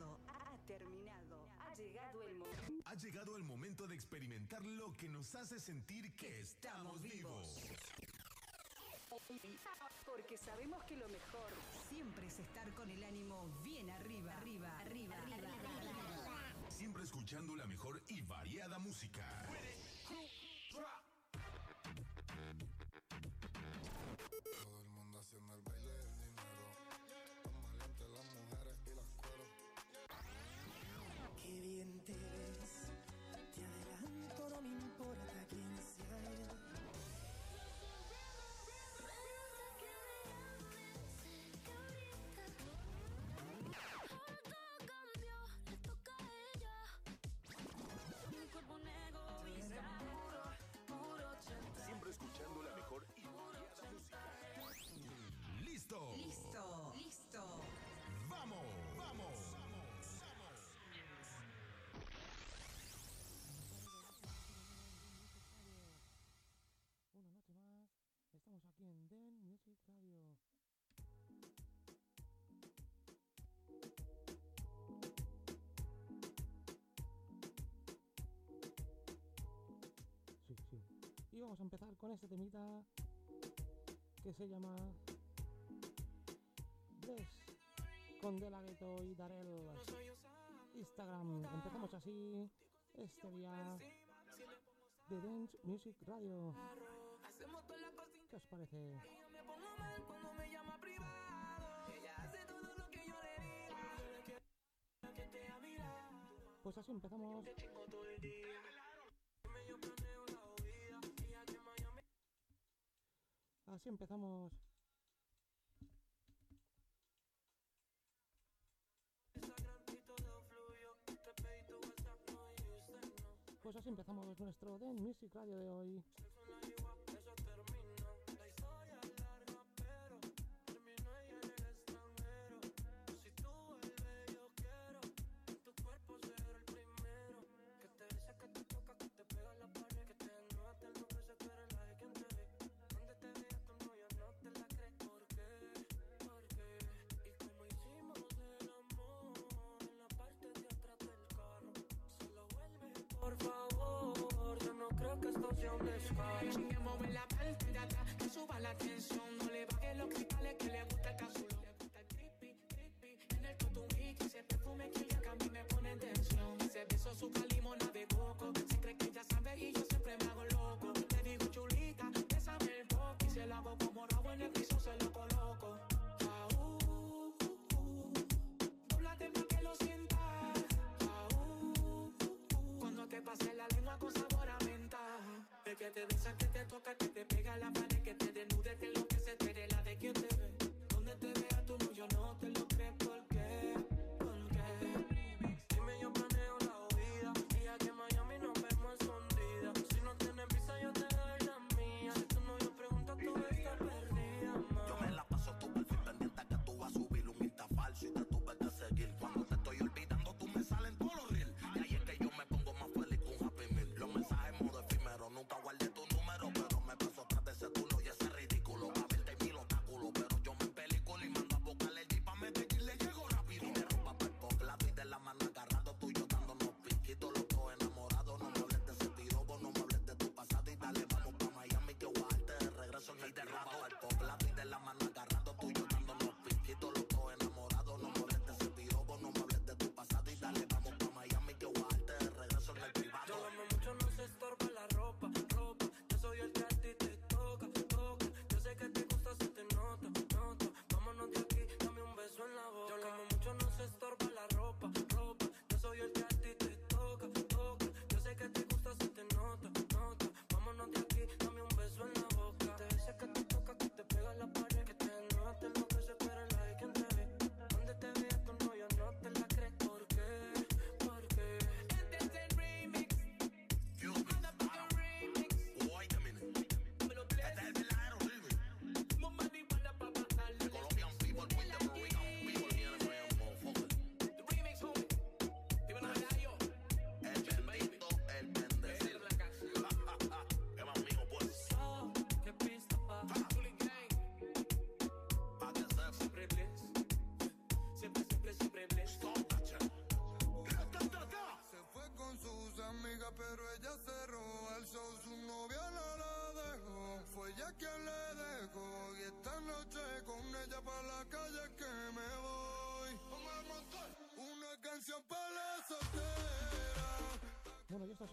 ha terminado. Ha llegado el momento. Ha llegado el momento de experimentar lo que nos hace sentir que estamos vivos. Porque sabemos que lo mejor siempre es estar con el ánimo bien arriba, arriba, arriba, arriba. Siempre escuchando la mejor y variada música. Todo el mundo haciendo el baile. Te adelanto, no me importa quién sea él. Siempre escuchando la mejor y música. Listo. vamos a empezar con este temita que se llama con De La Ghetto y Darel Instagram. Empezamos así este día de Dance Music Radio. ¿Qué os parece? Pues así empezamos. Así empezamos. Pues así empezamos nuestro Den Music Radio de hoy. estación de Sky. Chingue mover la parte de atrás, que suba la tensión. No le baje los cristales que le gusta el cazulo. Le gusta el creepy, creepy. En el cotumí, que ese perfume que a mí me pone en tensión. Ese beso su limonada de que te besa, que te toca, que te pega la mano.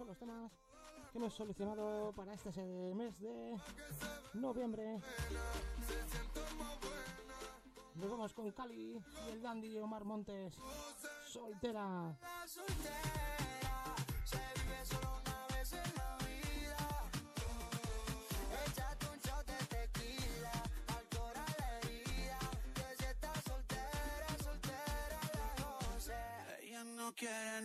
los temas que hemos solucionado para este mes de noviembre. Nos vamos con Cali y el dandy Omar Montes, soltera. quiere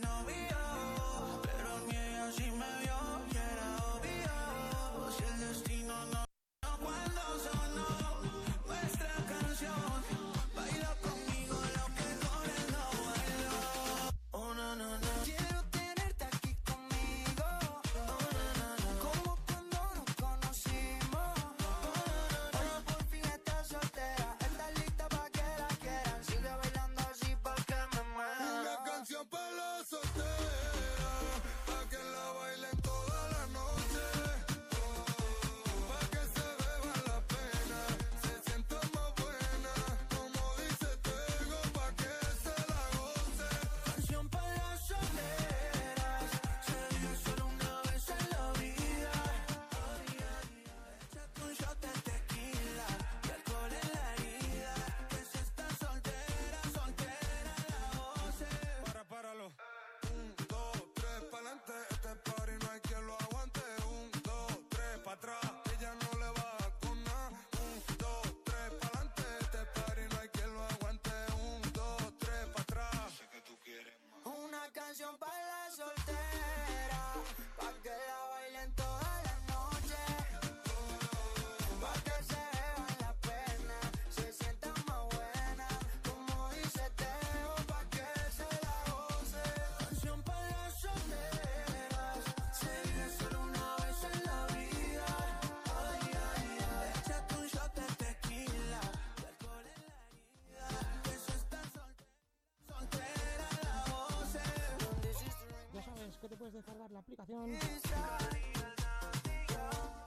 aplicación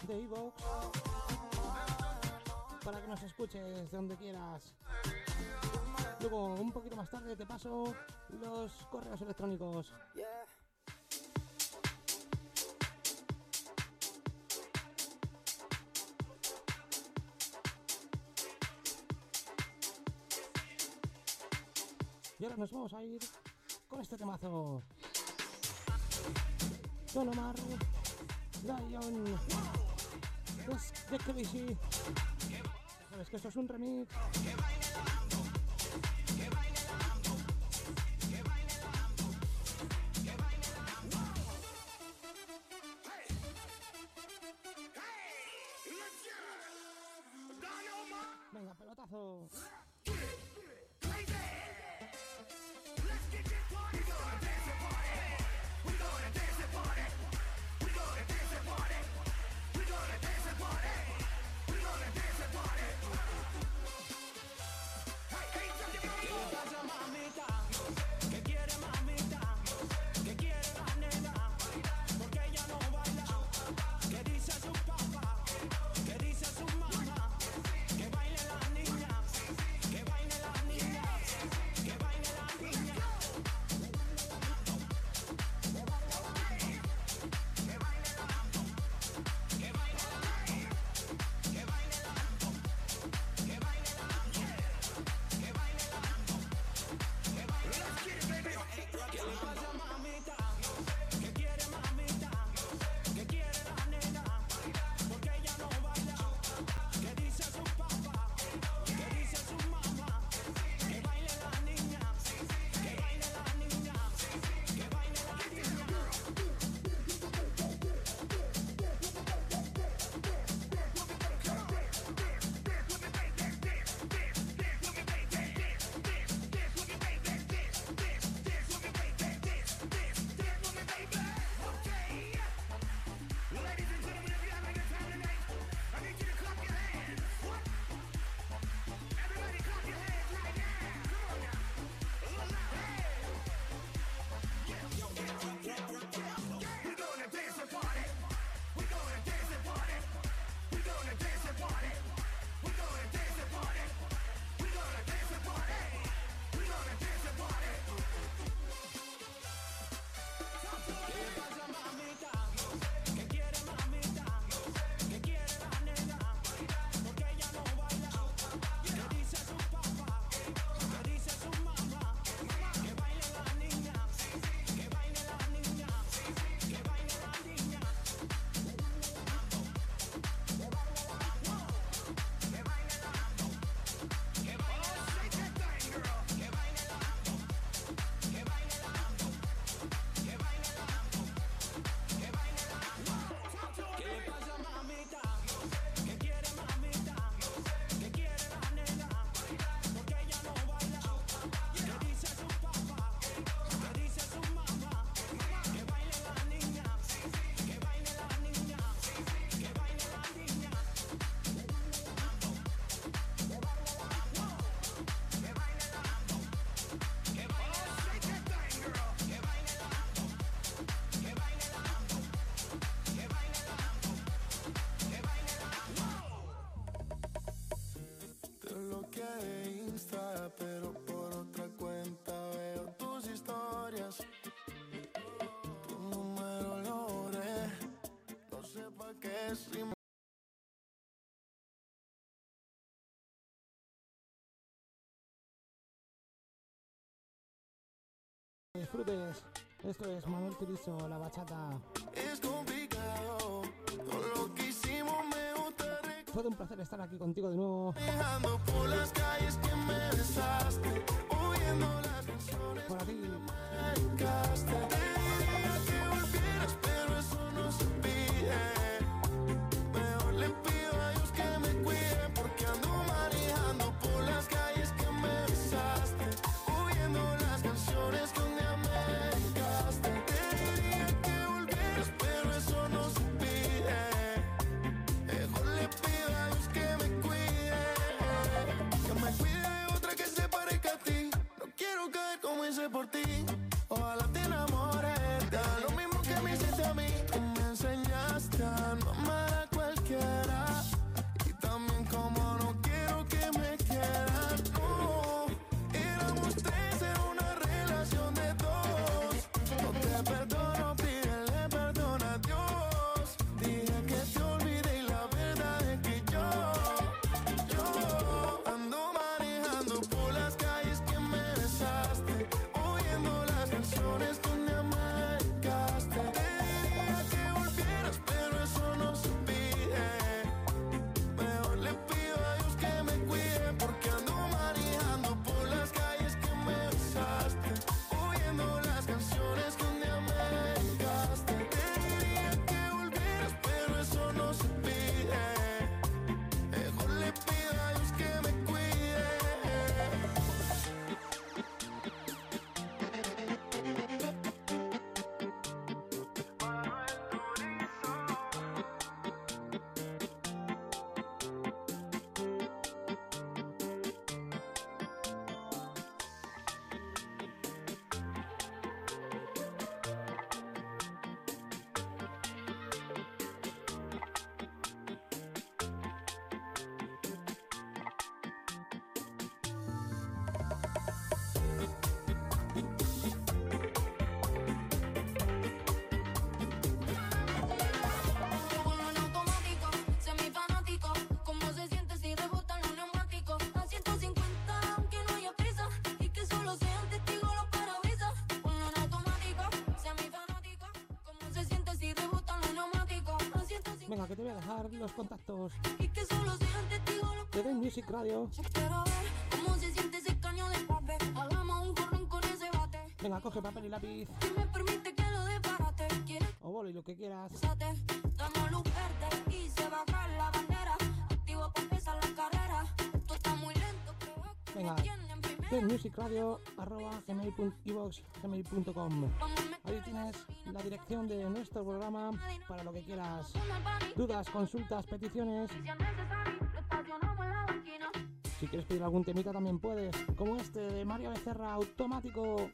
de Ivo para que nos escuches donde quieras. Luego, un poquito más tarde, te paso los correos electrónicos. Y ahora nos vamos a ir con este temazo. Sonomar, Zion, pues crec que així. Sabes que això és un remix. yeah. stream disfrutes. Esto es Manuel Turizo, la bachata. Es complicado, con lo que hicimos me gusta. Todo un placer estar aquí contigo de nuevo. Viajando por las calles que me besaste, oyendo las canciones por aquí. que me marcaste. Venga, que te voy a dejar los contactos. Y que Music Radio. Venga, coge papel y lápiz. Que me permite que lo que quieras. Damos luz verde y se baja la dirección de nuestro programa para lo que quieras. Dudas, consultas, peticiones. Si quieres pedir algún temita también puedes, como este de Mario Becerra Automático.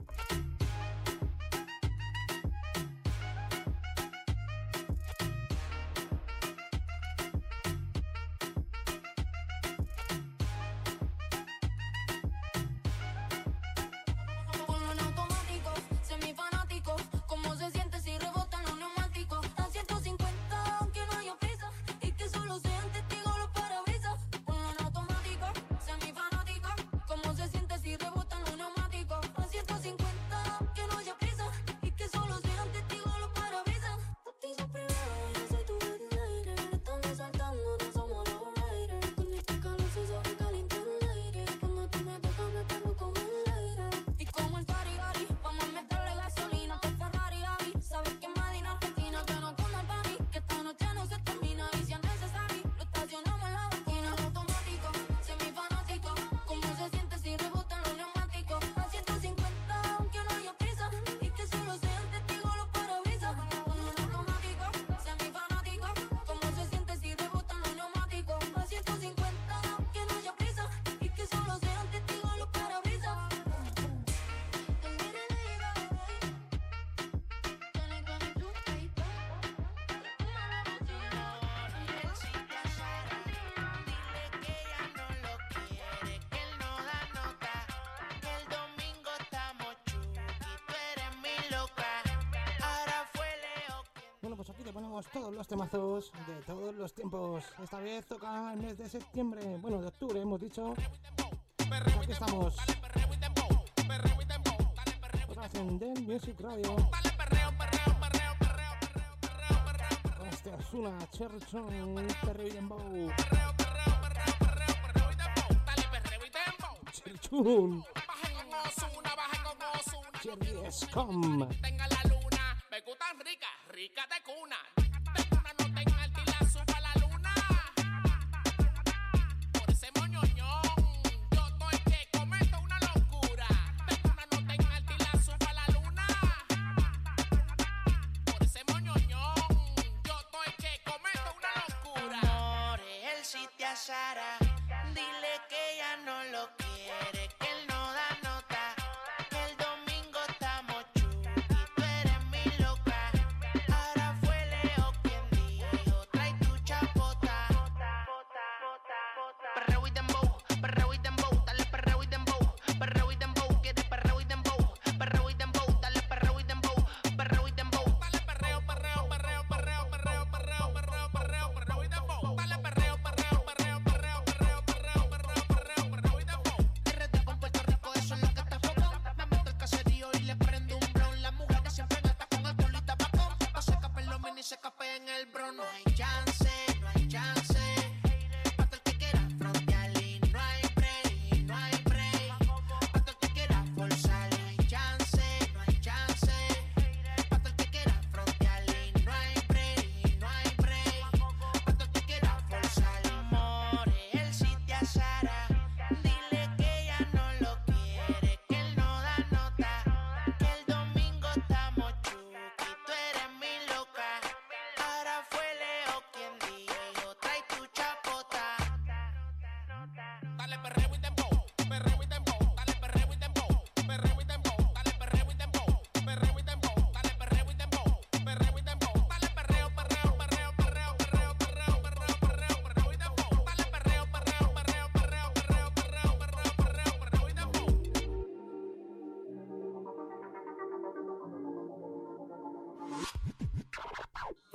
todos los temazos de todos los tiempos. Esta vez toca el mes de septiembre, bueno, de octubre hemos dicho. Aquí estamos. Otra vez en The Music Radio. Este es una Cherchon Perry Dembow. Cherchun. Cherry Scum. Tenga la luna, me gustan rica, rica de cuna.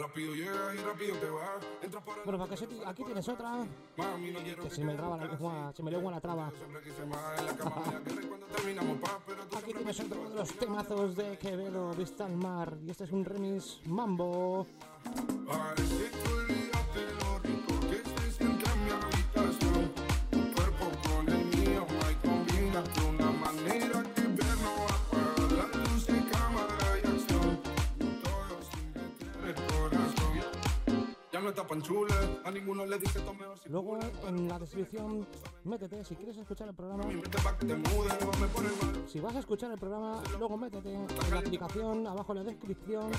Rápido llegas y rápido te vas. Entras por bueno, porque yo aquí tienes otra. Mami, no quiero que, que se me traba la lengua, se me lengua la traba. aquí tienes otro de los temazos de Quevedo, Vista al Mar. Y este es un remix mambo. Ah, este Luego en la descripción métete si quieres escuchar el programa. Si vas a escuchar el programa, luego métete en la aplicación, abajo en la descripción.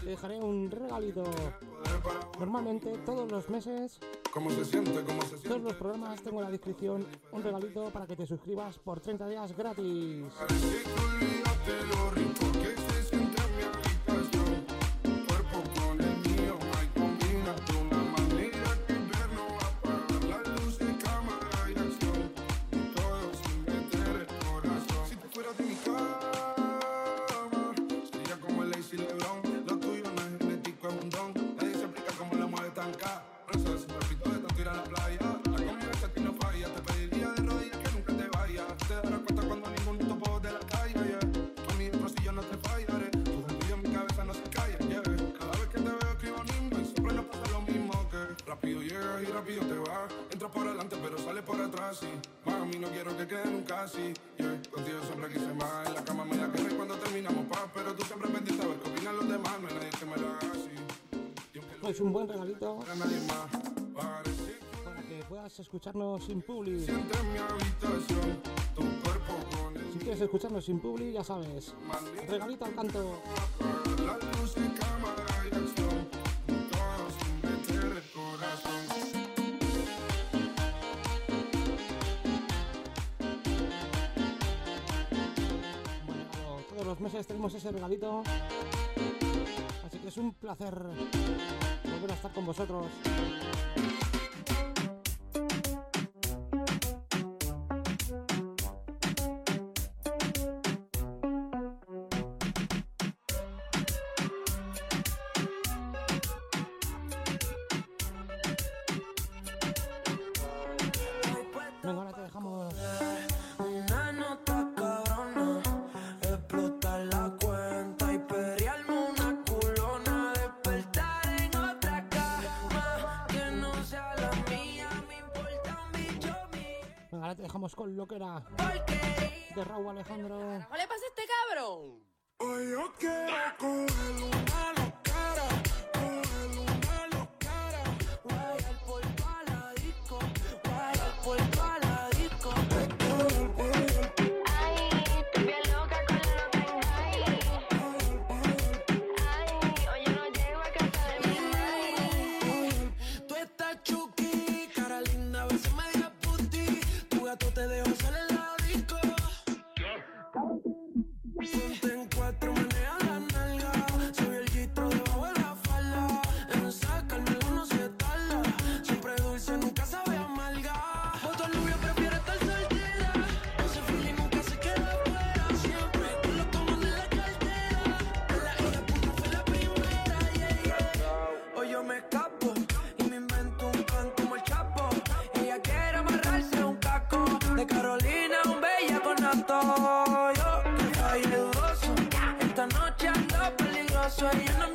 Te dejaré un regalito. Normalmente todos los meses ¿Cómo se siente? ¿Cómo se siente? Todos los programas tengo en la descripción un regalito para que te suscribas por 30 días gratis. es un buen regalito para que puedas escucharnos sin publi. Si quieres escucharnos sin publi, ya sabes, regalito al canto. Todos los meses tenemos ese regalito es un placer volver a estar con vosotros. Raúl Alejandro. sueño no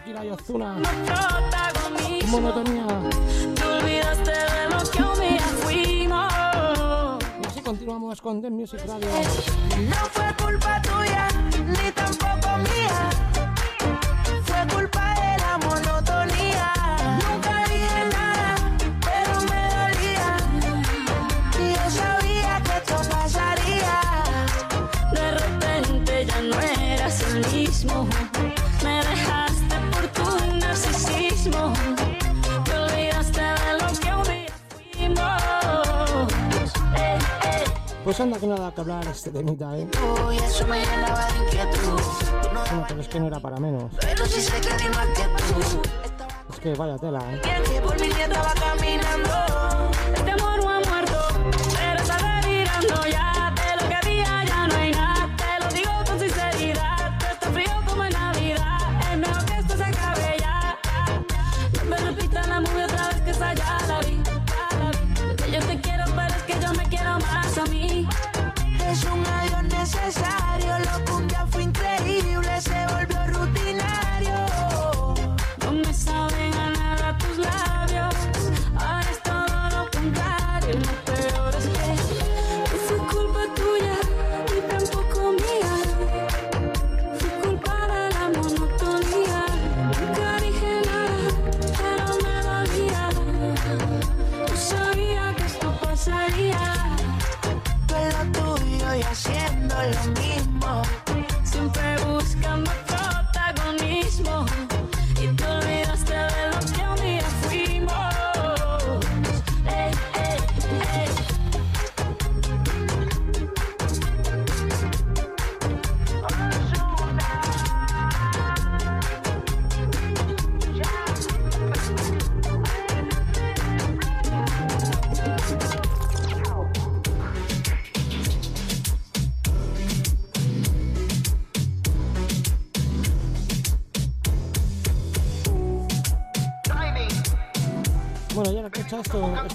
Shakira y Ozuna. Monotonía. Y así continuamos con The Music Radio. hablar este ¿eh? de inquietud. Bueno, pero es que no era para menos. Es que vaya tela, ¿eh?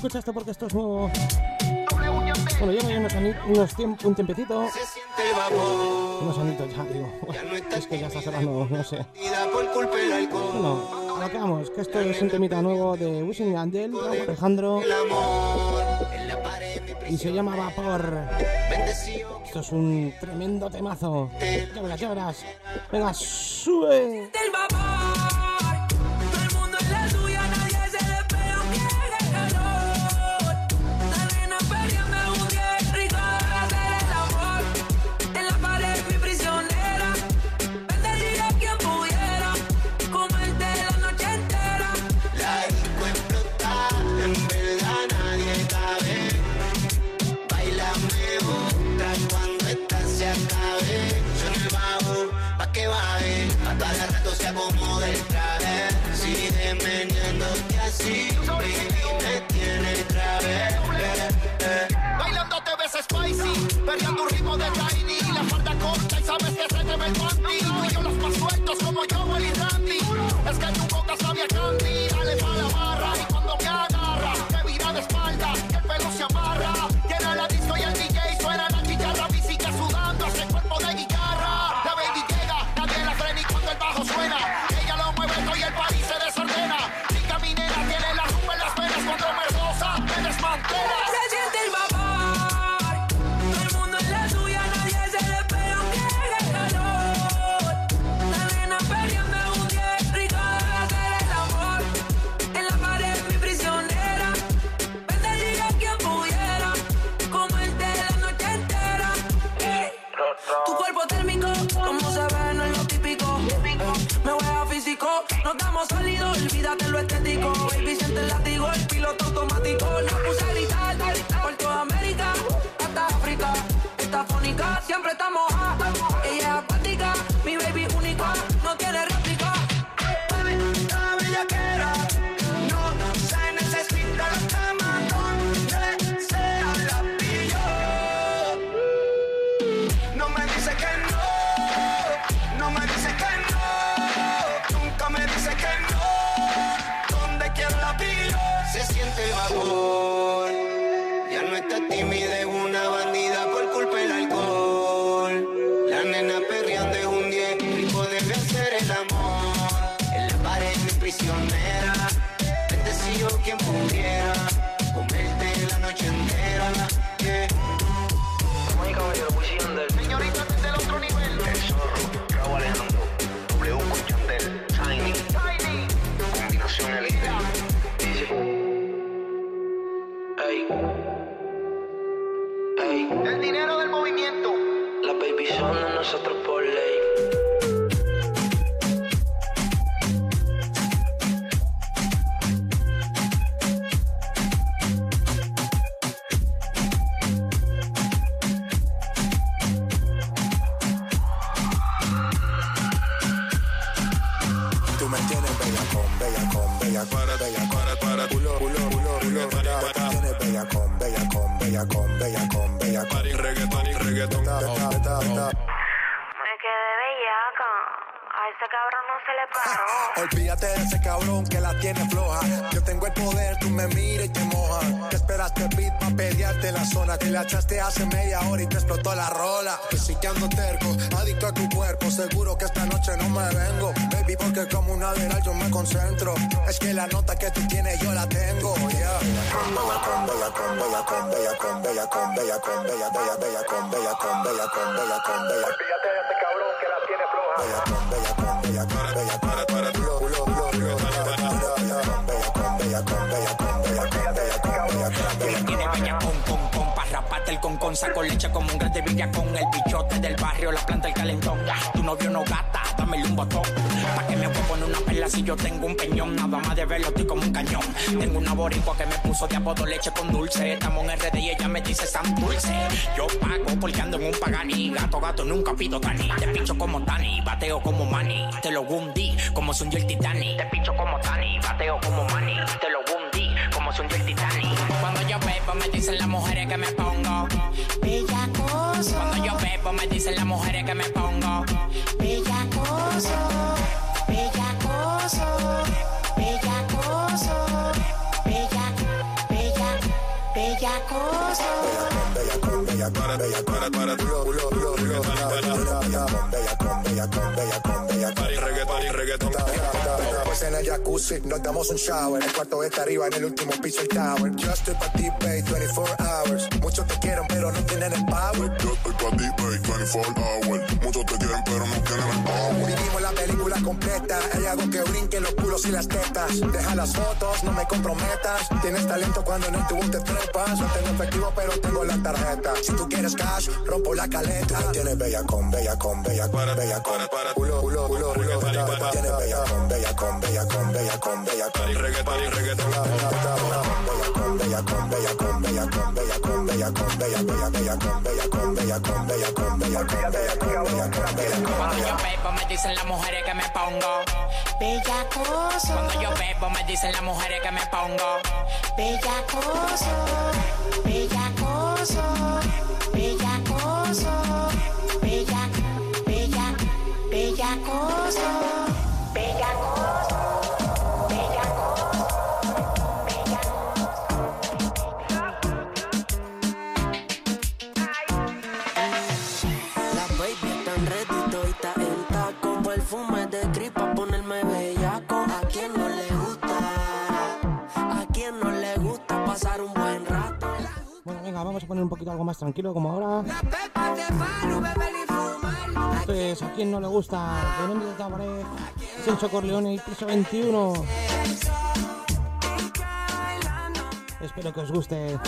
Escucha esto porque esto es nuevo. Bueno, llevo ya unos, unos tiemp- un tiempecito. Unos añitos ya, digo. Es que ya está cerrando, no sé. Bueno, a lo que esto es un temita nuevo de Wisin y Angel, Alejandro. Y se llama Vapor. Esto es un tremendo temazo. Ya verás, ya verás. Venga, sube. Perreando es un 10, rico debe hacer el amor. En la pared mi prisionera, penso troppo lei. Seguro que esta noche no me vengo. Baby, porque como un lateral yo me concentro. Es que la nota que tú tienes yo la tengo, yeah. Bella con, bella con, bella con, bella con, bella con, bella con, bella, bella, bella con, bella con, bella con, bella con, bella. Olvídate de ese cabrón que la tiene floja. Bella con, bella con, bella con, bella raparte el con saco leche como un grande villa con el bichote del barrio la planta el calentón. Tu novio no gata dámele un botón. Pa' que me voy poner una perla si yo tengo un peñón. Nada más de verlo estoy como un cañón. Tengo una boricua que me puso de apodo leche con dulce. Estamos en RD y ella me dice San Dulce yo pago porque en un pagani. Gato gato nunca pido Dani. Te pincho como Tani bateo como Manny. Te lo hundí como se hundió el Titanic te pincho como Tani bateo como Manny. Te lo hundí como se hundió el Titanic cuando yo bebo me dicen las mujeres que me pongo bellacoso cuando yo bebo me dicen las mujeres que me pongo bellacoso bellacoso bellacoso bellacoso bellacoso. Bellacón, bellacón, bellacón, para culo, culo, culo, culo, bellacón, bellacón, bellacón, bellacón, bellacón. Reggaetón, reggaetón. Pues en el jacuzzi nos damos un shower. El cuarto está arriba, en el último piso el tower. Yo estoy pa' ti, babe, 24 hours. Muchos te quieren, pero no tienen el power. Yo estoy pa' ti, babe, 24 hours. Muchos te quieren, pero no tienen el power. Vivimos la película completa. Hay algo que brinque los culos y las tetas. Deja las fotos, no me comprometas. Tienes talento cuando en el tubo te trepas. No tengo efectivo, pero tengo la tarjeta. Si tú quieres cash, rompo la caleta. Tienes bella con, bella con, bella con, bella con. Culo, culo, culo, culo. Tienes bella con, bella con, bella con, bella con, bella con. Reggaetón, reggaetón. Bella con, bella con, bella con, bella con, bella con, bella con, bella, bella, bella con, bella con, bella con, bella con, bella con, bella con, bella con, bella con. Cuando yo bebo me dicen las mujeres que me pongo Bellacoso. Cuando yo bebo me dicen las mujeres que me pongo Bellacoso. Bellacoso. Bellacoso. acoso. Vamos a poner un poquito algo más tranquilo como ahora. Esto es a quien no le gusta. Venom de Tabaré, Corleone y Piso 21. Espero que os guste.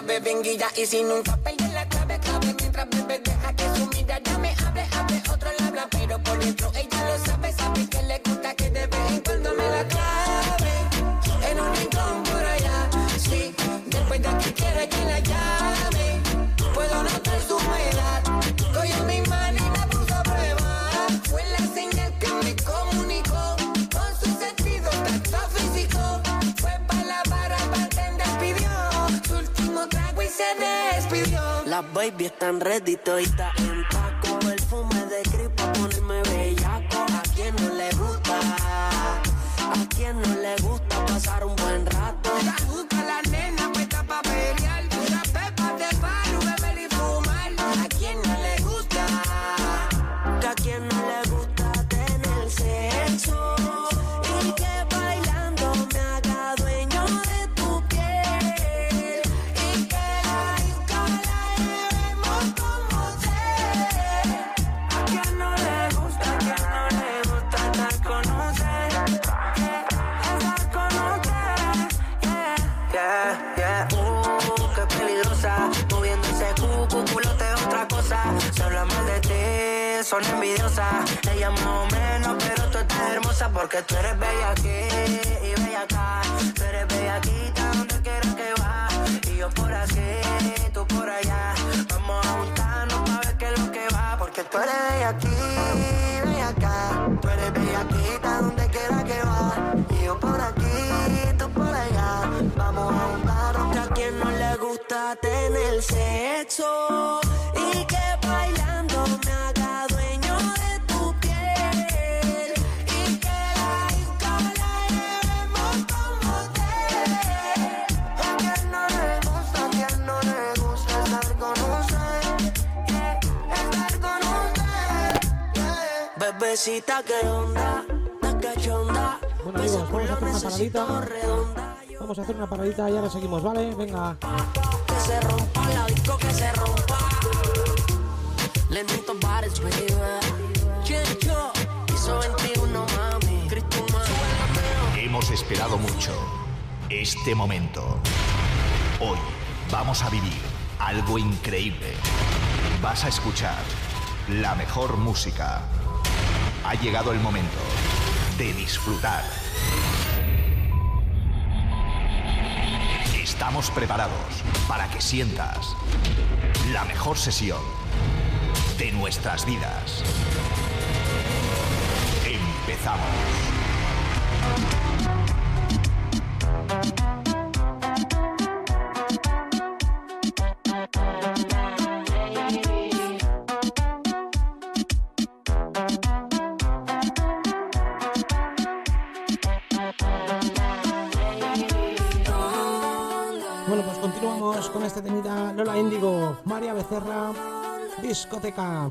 Suave, venguilla y si nunca pierde la clave, clave mientras bebe deja que su mirada me hable, hable, otro le habla, pero por dentro ella lo sabe, sabe que le gusta que de vez en cuando me la clave, se despidió. Las baby están ready, todita en taco. Perfume de gripa, ponerme bellaco. A quien no le gusta, a quien no le gusta pasar un buen rato. Tú eres bella aquí y bella acá. Tú eres bella aquí, donde quieras que va. Y yo por aquí, tú por allá. Vamos a juntarnos para ver qué es lo que va. Porque tú eres bella aquí, Bebecita, que onda, cachonda. Bueno amigos, vamos a hacer una paradita. Vamos a hacer una paradita y ahora seguimos, ¿vale? Venga. Que se rompa la disco, que se rompa. Bares, baby. Hizo 21, mami. Cristo, mami. Hemos esperado mucho este momento. Hoy vamos a vivir algo increíble. Vas a escuchar la mejor música, Ha llegado el momento de disfrutar. Estamos preparados para que sientas la mejor sesión de nuestras vidas. Empezamos. Lola Índigo, María Becerra, discoteca.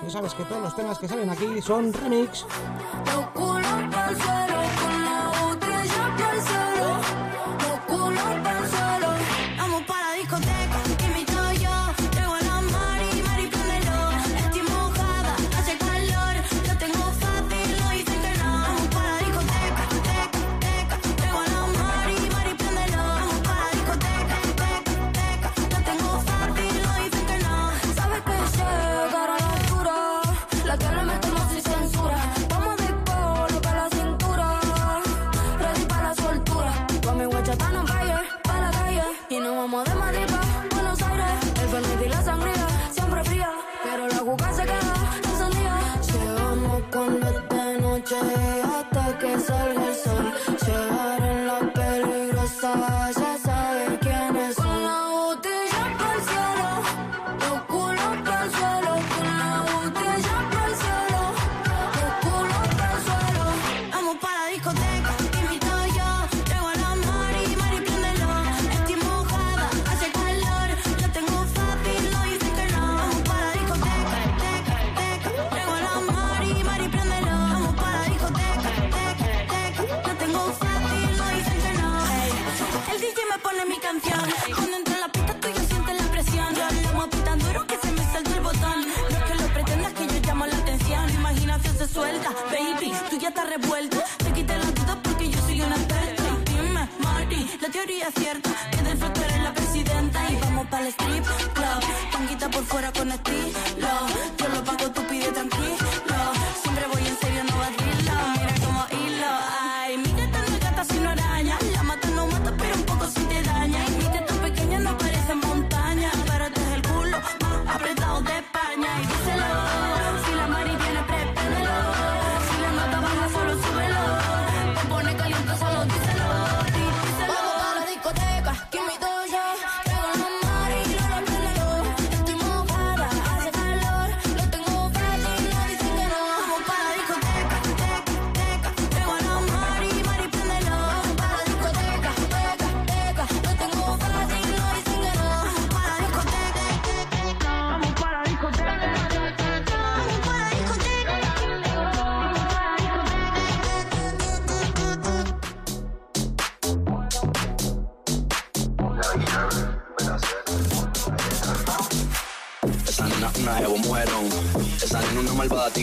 Ya sabes que todos los temas que salen aquí son remix. Mi. Cuando entra en la pista tú ya sientes la presión. Yo muevo tan duro que se me saltó el botón. No es que lo pretendas que yo llamo la atención. Imaginación se suelta, baby, tú ya estás revuelta. Te quité las dudas porque yo soy una experta. Dime, Marty, la teoría es cierta. Que del futuro eres la presidenta. Y vamos para el strip club. Tanguita por fuera con estilo. Yo lo pago, tú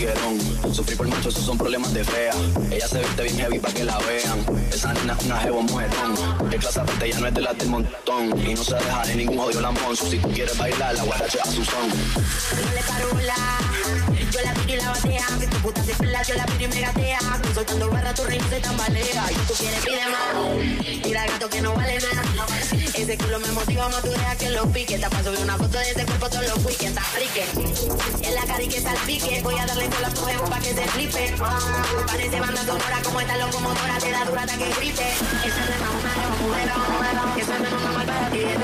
tiguerón. Sufrir por mucho, esos son problemas de fea. Ella se viste bien heavy pa' que la vean. Esa nena una jevo mujerón. De clase aparte ella no es de las del montón. Y no se deja de ningún odio lambón. Si tú quieres bailar, la guaracha a su son. Dale carola, yo la pido y la batea, que tu puta se pela, yo la pido y me gatea, que soltando barra tu ritmo se tambalea, y tú quieres pide más, mira gato que no vale nada, ese culo me motiva más, tú deja que lo pique, te paso una foto de ese cuerpo todos los weekends, aplique, en la cara y que salpique, voy a darle la fuego pa' que se flipe, parece banda sonora como esta locomotora, te da dura que una malvada tiene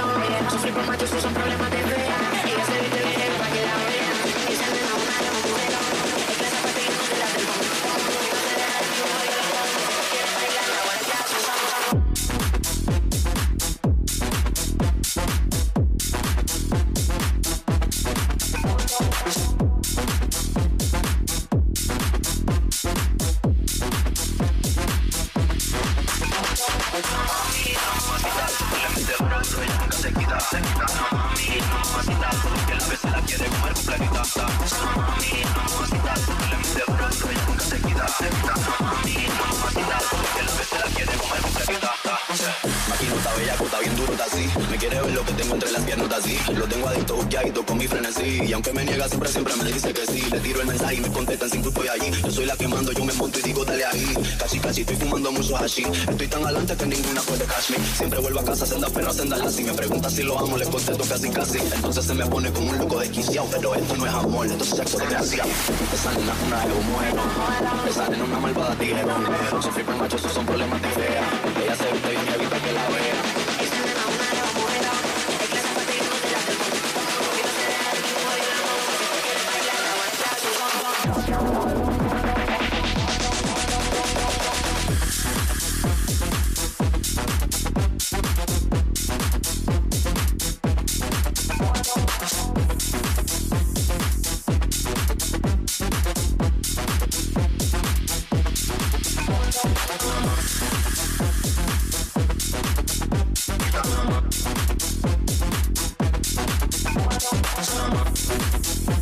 sufrir por machos, esos son problemas de Estoy tan adelante que ninguna puede catch me. Siempre vuelvo a casa, senda perra, senda así. Me pregunta si lo amo, le contesto casi casi. Entonces se me pone como un loco desquiciado. Pero esto no es amor, esto es sexo desgraciado. Esa nena es una ego muero. Esa nena una malvada tijerón. Sufrir por macho, esos son problemas Venga,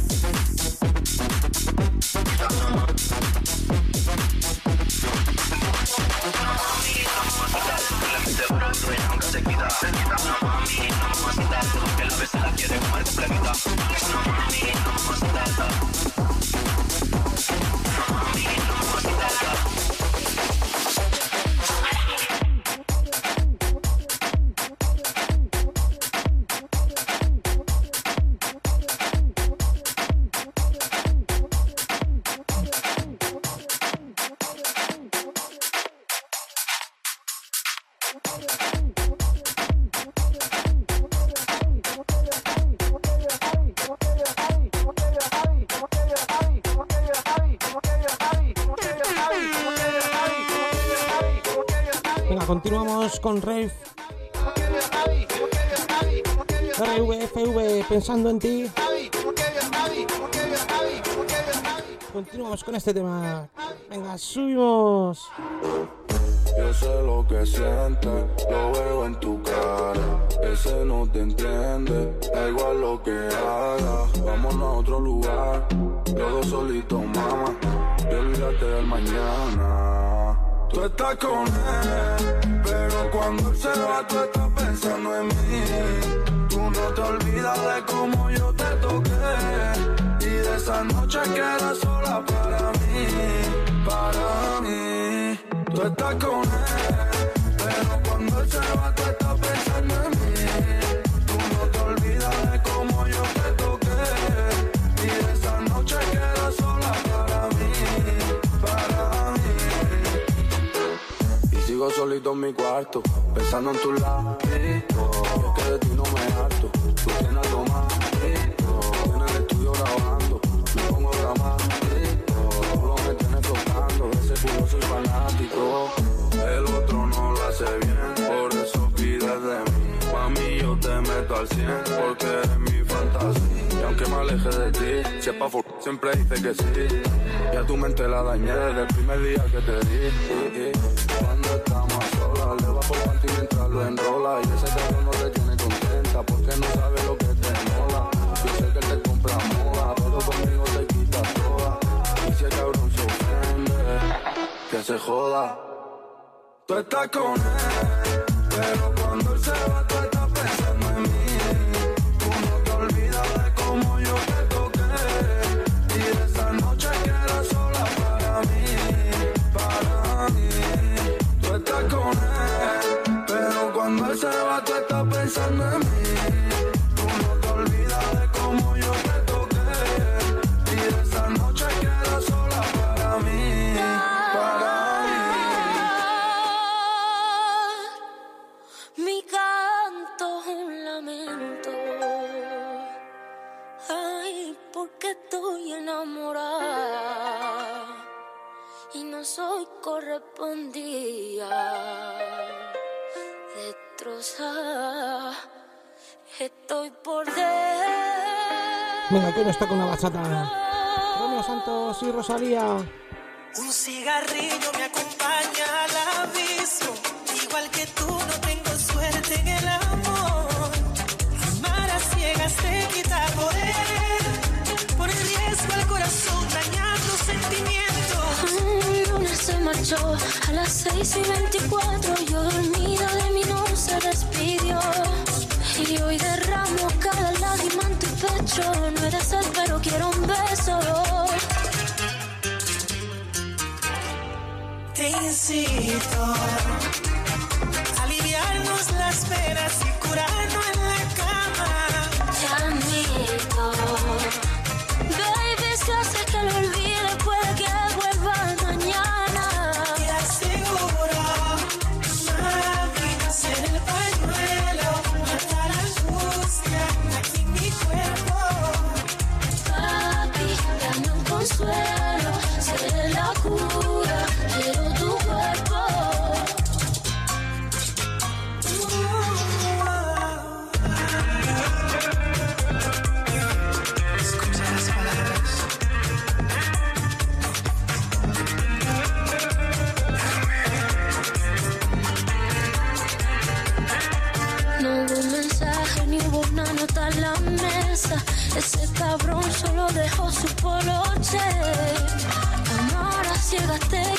con Rave. RVFV, pensando en ti. Continuamos con este tema. Venga, subimos. Yo sé lo que sientes, lo veo en tu cara. Ese no te entiende, da igual lo que haga. Vámonos a otro lugar, los dos solitos, mamá. Y olvídate del mañana. Tú estás con él, pero cuando él se va, tú estás pensando en mí. Tú no te olvidas de cómo yo te toqué. Y de esa noche que era sola para mí, para mí. Tú estás con él, pero cuando él se va, tú estás pensando en mí. Sigo solito en mi cuarto, pensando en tu lado. Es que de ti no me harto, tú tienes algo más. En el estudio grabando, me pongo dramático. Tú me tienes tocando, ese culo soy fanático. El otro no lo hace bien, por eso pides de mí. Mami, yo te meto al 100, porque eres mi fantasía. Y aunque me aleje de ti, si pa' fu- siempre dice que sí. Y a tu mente la dañé desde el primer día que te di. Por panty mientras lo enrola. Y ese cabrón no te tiene contenta, porque no sabe lo que te mola. Yo sé que te compra moda, pero conmigo te quita toda. Y si el cabrón se ofende, que se joda. Tú estás con él, pero cuando él se va, tú estás soy correspondida. Destrozada, estoy por dentro. Venga, que nos toca una bachata. Romeo Santos y Rosalía. Un cigarrillo me acompaña al abismo. Igual Yo a las 6 y 24 yo dormida de mí no se despidió. Y hoy derramo cada lágrima en tu pecho. No eres él, pero quiero un beso. Te incito a aliviarnos las penas I'm not a cigarette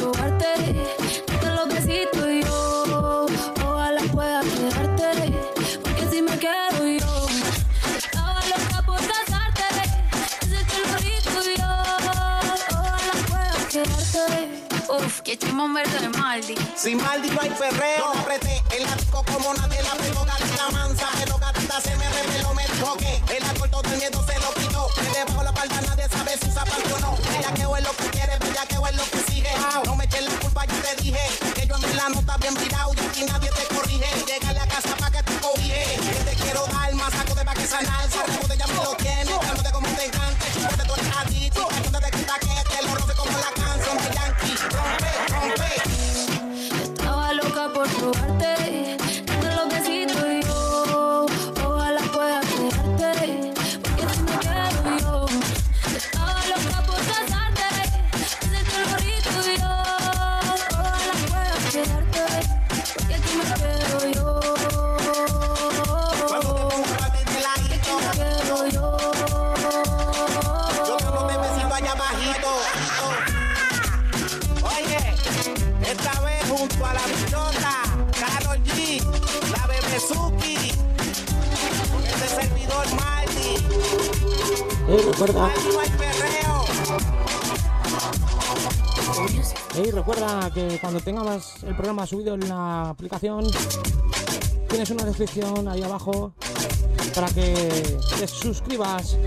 probarte. Te lo besito y yo, ojalá pueda quedarte. Porque si me quedo yo, estaba loca por casarte. Ese lo tuyo, ojalá pueda quedarte. Uf, que chimón de Maldi. Sin Maldi no hay perreo. No apreté el arco como una tela, pero la mansa. Pero gata se me reveló, me toqué. El alcohol todo el miedo se lo quitó. Me debajo la palma, nadie sabe si usa pantalón. Recuerda. Ey, recuerda que cuando tengamos el programa subido en la aplicación, tienes una descripción ahí abajo para que te suscribas.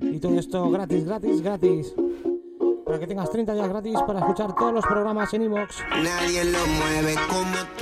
Y todo esto gratis, gratis, gratis. Para que tengas 30 días gratis para escuchar todos los programas en iVoox. Nadie lo mueve como tú lo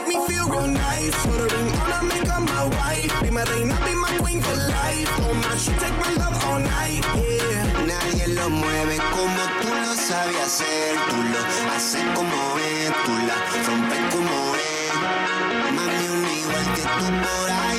make me feel real nice. Put a ring on her, make her my wife. Be my reina, be my queen for life. Oh my, she take my love all night, yeah. Nadie lo mueve como tú lo sabes hacer. Tú lo haces como es, tú la rompes como es. Mami, un igual que tú por ahí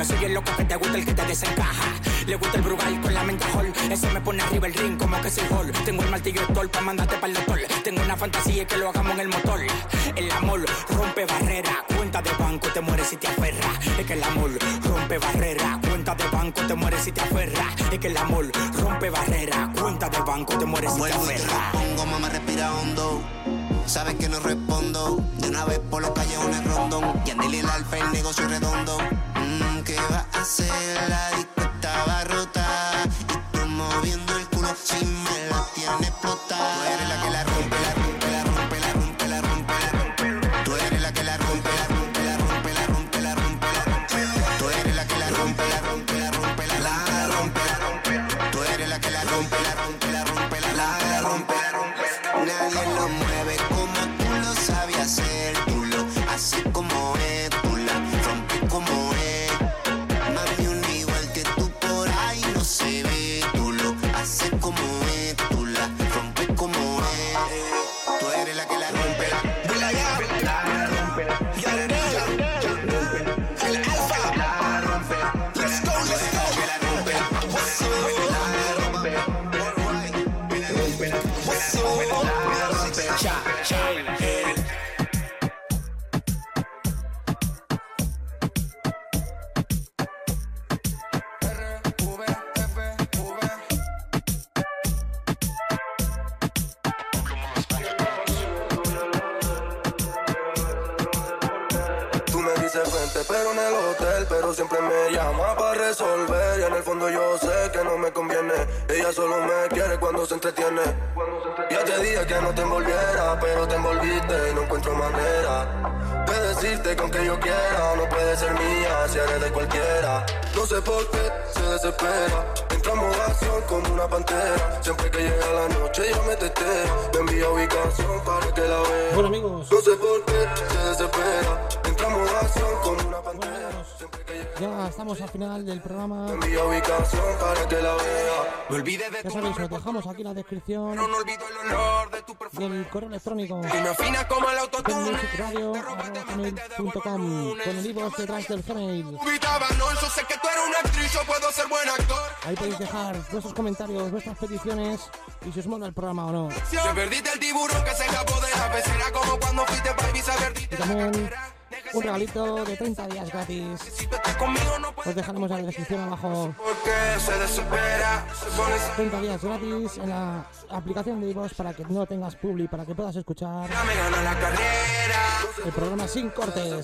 Yo soy el loco que te gusta, el que te desencaja. Le gusta el brugal con la mente hall. Ese me pone arriba el ring como que soy hall. Tengo el martillo tol para mandarte para el doctor. Tengo una fantasía que lo hagamos en el motor. El amor rompe barrera. Cuenta de banco, te mueres si te aferra. Es que el amor rompe barrera. Cuenta de banco, te mueres si te aferra. Es que el amor rompe barrera. Cuenta de banco, te mueres si te aferra. pongo, mamá, respira hondo. Sabes que no respondo. De una vez por los callejones rondón. Y Anel y el alfa, el negocio redondo. Mm, ¿Qué va a hacer? La Me olvidé de Ya sabéis, os dejamos aquí la descripción no olvido el olor de tu perfume. del correo electrónico. Y me afina como el autotune. musicradio.com con el iVoox detrás del Gmail. No. Ahí podéis dejar vuestros comentarios, vuestras peticiones y si os mola el programa o no. Te perdiste el tiburón que se escapó de la pecera como cuando fuiste para Ibiza Y también un regalito de 30 días gratis. Os dejaremos en la descripción abajo porque se desespera. Se pone 30 días gratis en la aplicación de iVoox para que no tengas publi, para que puedas escuchar el programa sin cortes.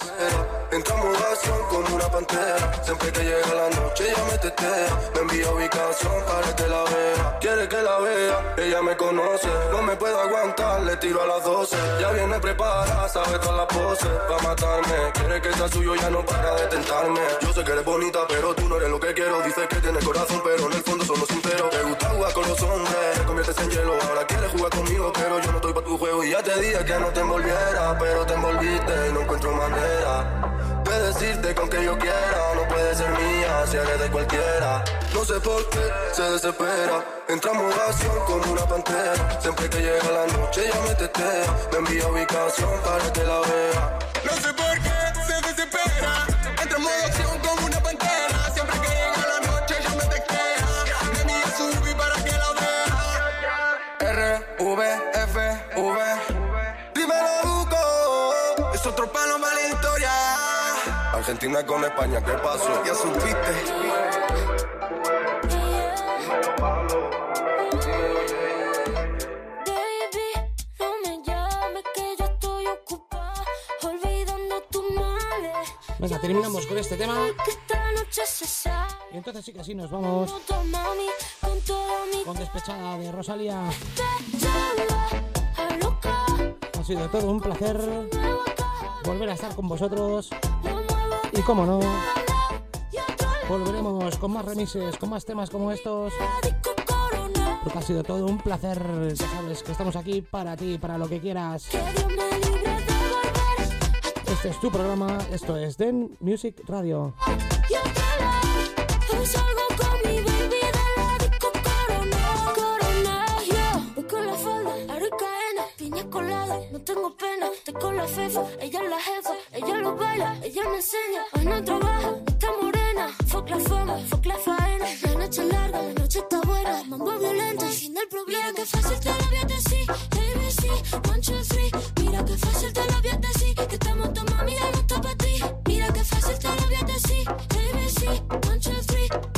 En como una pantera. Siempre que llega la noche ella me tetea. Me envía ubicación para que la vea. Quiere que la vea, ella me conoce. No me puedo aguantar, le tiro a las 12. Ya viene preparada, sabe todas las poses. Va a matarme, quiere que sea suyo, ya no para de tentarme. Yo sé que eres bonita, pero tú no eres lo que quiero. Dices que tienes corazón, pero en el fondo somos sinceros. Te gusta jugar con los hombres, te conviertes en hielo. Ahora quieres jugar conmigo, pero yo no estoy para tu juego. Y ya te dije que no te envolviera, pero te envolviste y no encuentro manera de decirte con que yo quiera. No puede ser mía si eres de cualquiera. No sé por qué se desespera. Entra en acción como una pantera. Siempre que llega la noche ella me tetea. Me envía ubicación para que la vea. No sé por V, F, V. Dímelo, Duco. Es otro palo para la historia. Argentina con España, ¿qué pasó? Ya supiste. Baby, no me llames que yo estoy ocupada olvidando tus males. Venga, terminamos con este tema. Que esta noche se sabe. Y entonces sí que sí, nos vamos con despechada de Rosalía. Ha sido todo un placer volver a estar con vosotros. Y como no, volveremos con más remises, con más temas como estos. Porque ha sido todo un placer. Ya sabes que estamos aquí para ti, para lo que quieras. Este es tu programa, esto es Den Music Radio. tengo pena, te con la fefa, ella es la jefa, ella lo baila, ella me enseña, hoy no trabaja, está morena, fuck la fama, fuck la faena, la noche es larga, la noche está buena, mambo violento, el fin del problema. Mira que fácil te lo voy a ABC, one, two, three, mira que fácil te lo voy a que estamos tomando mami, no está para ti, mira que fácil te lo voy a decir, ABC, one, two, three,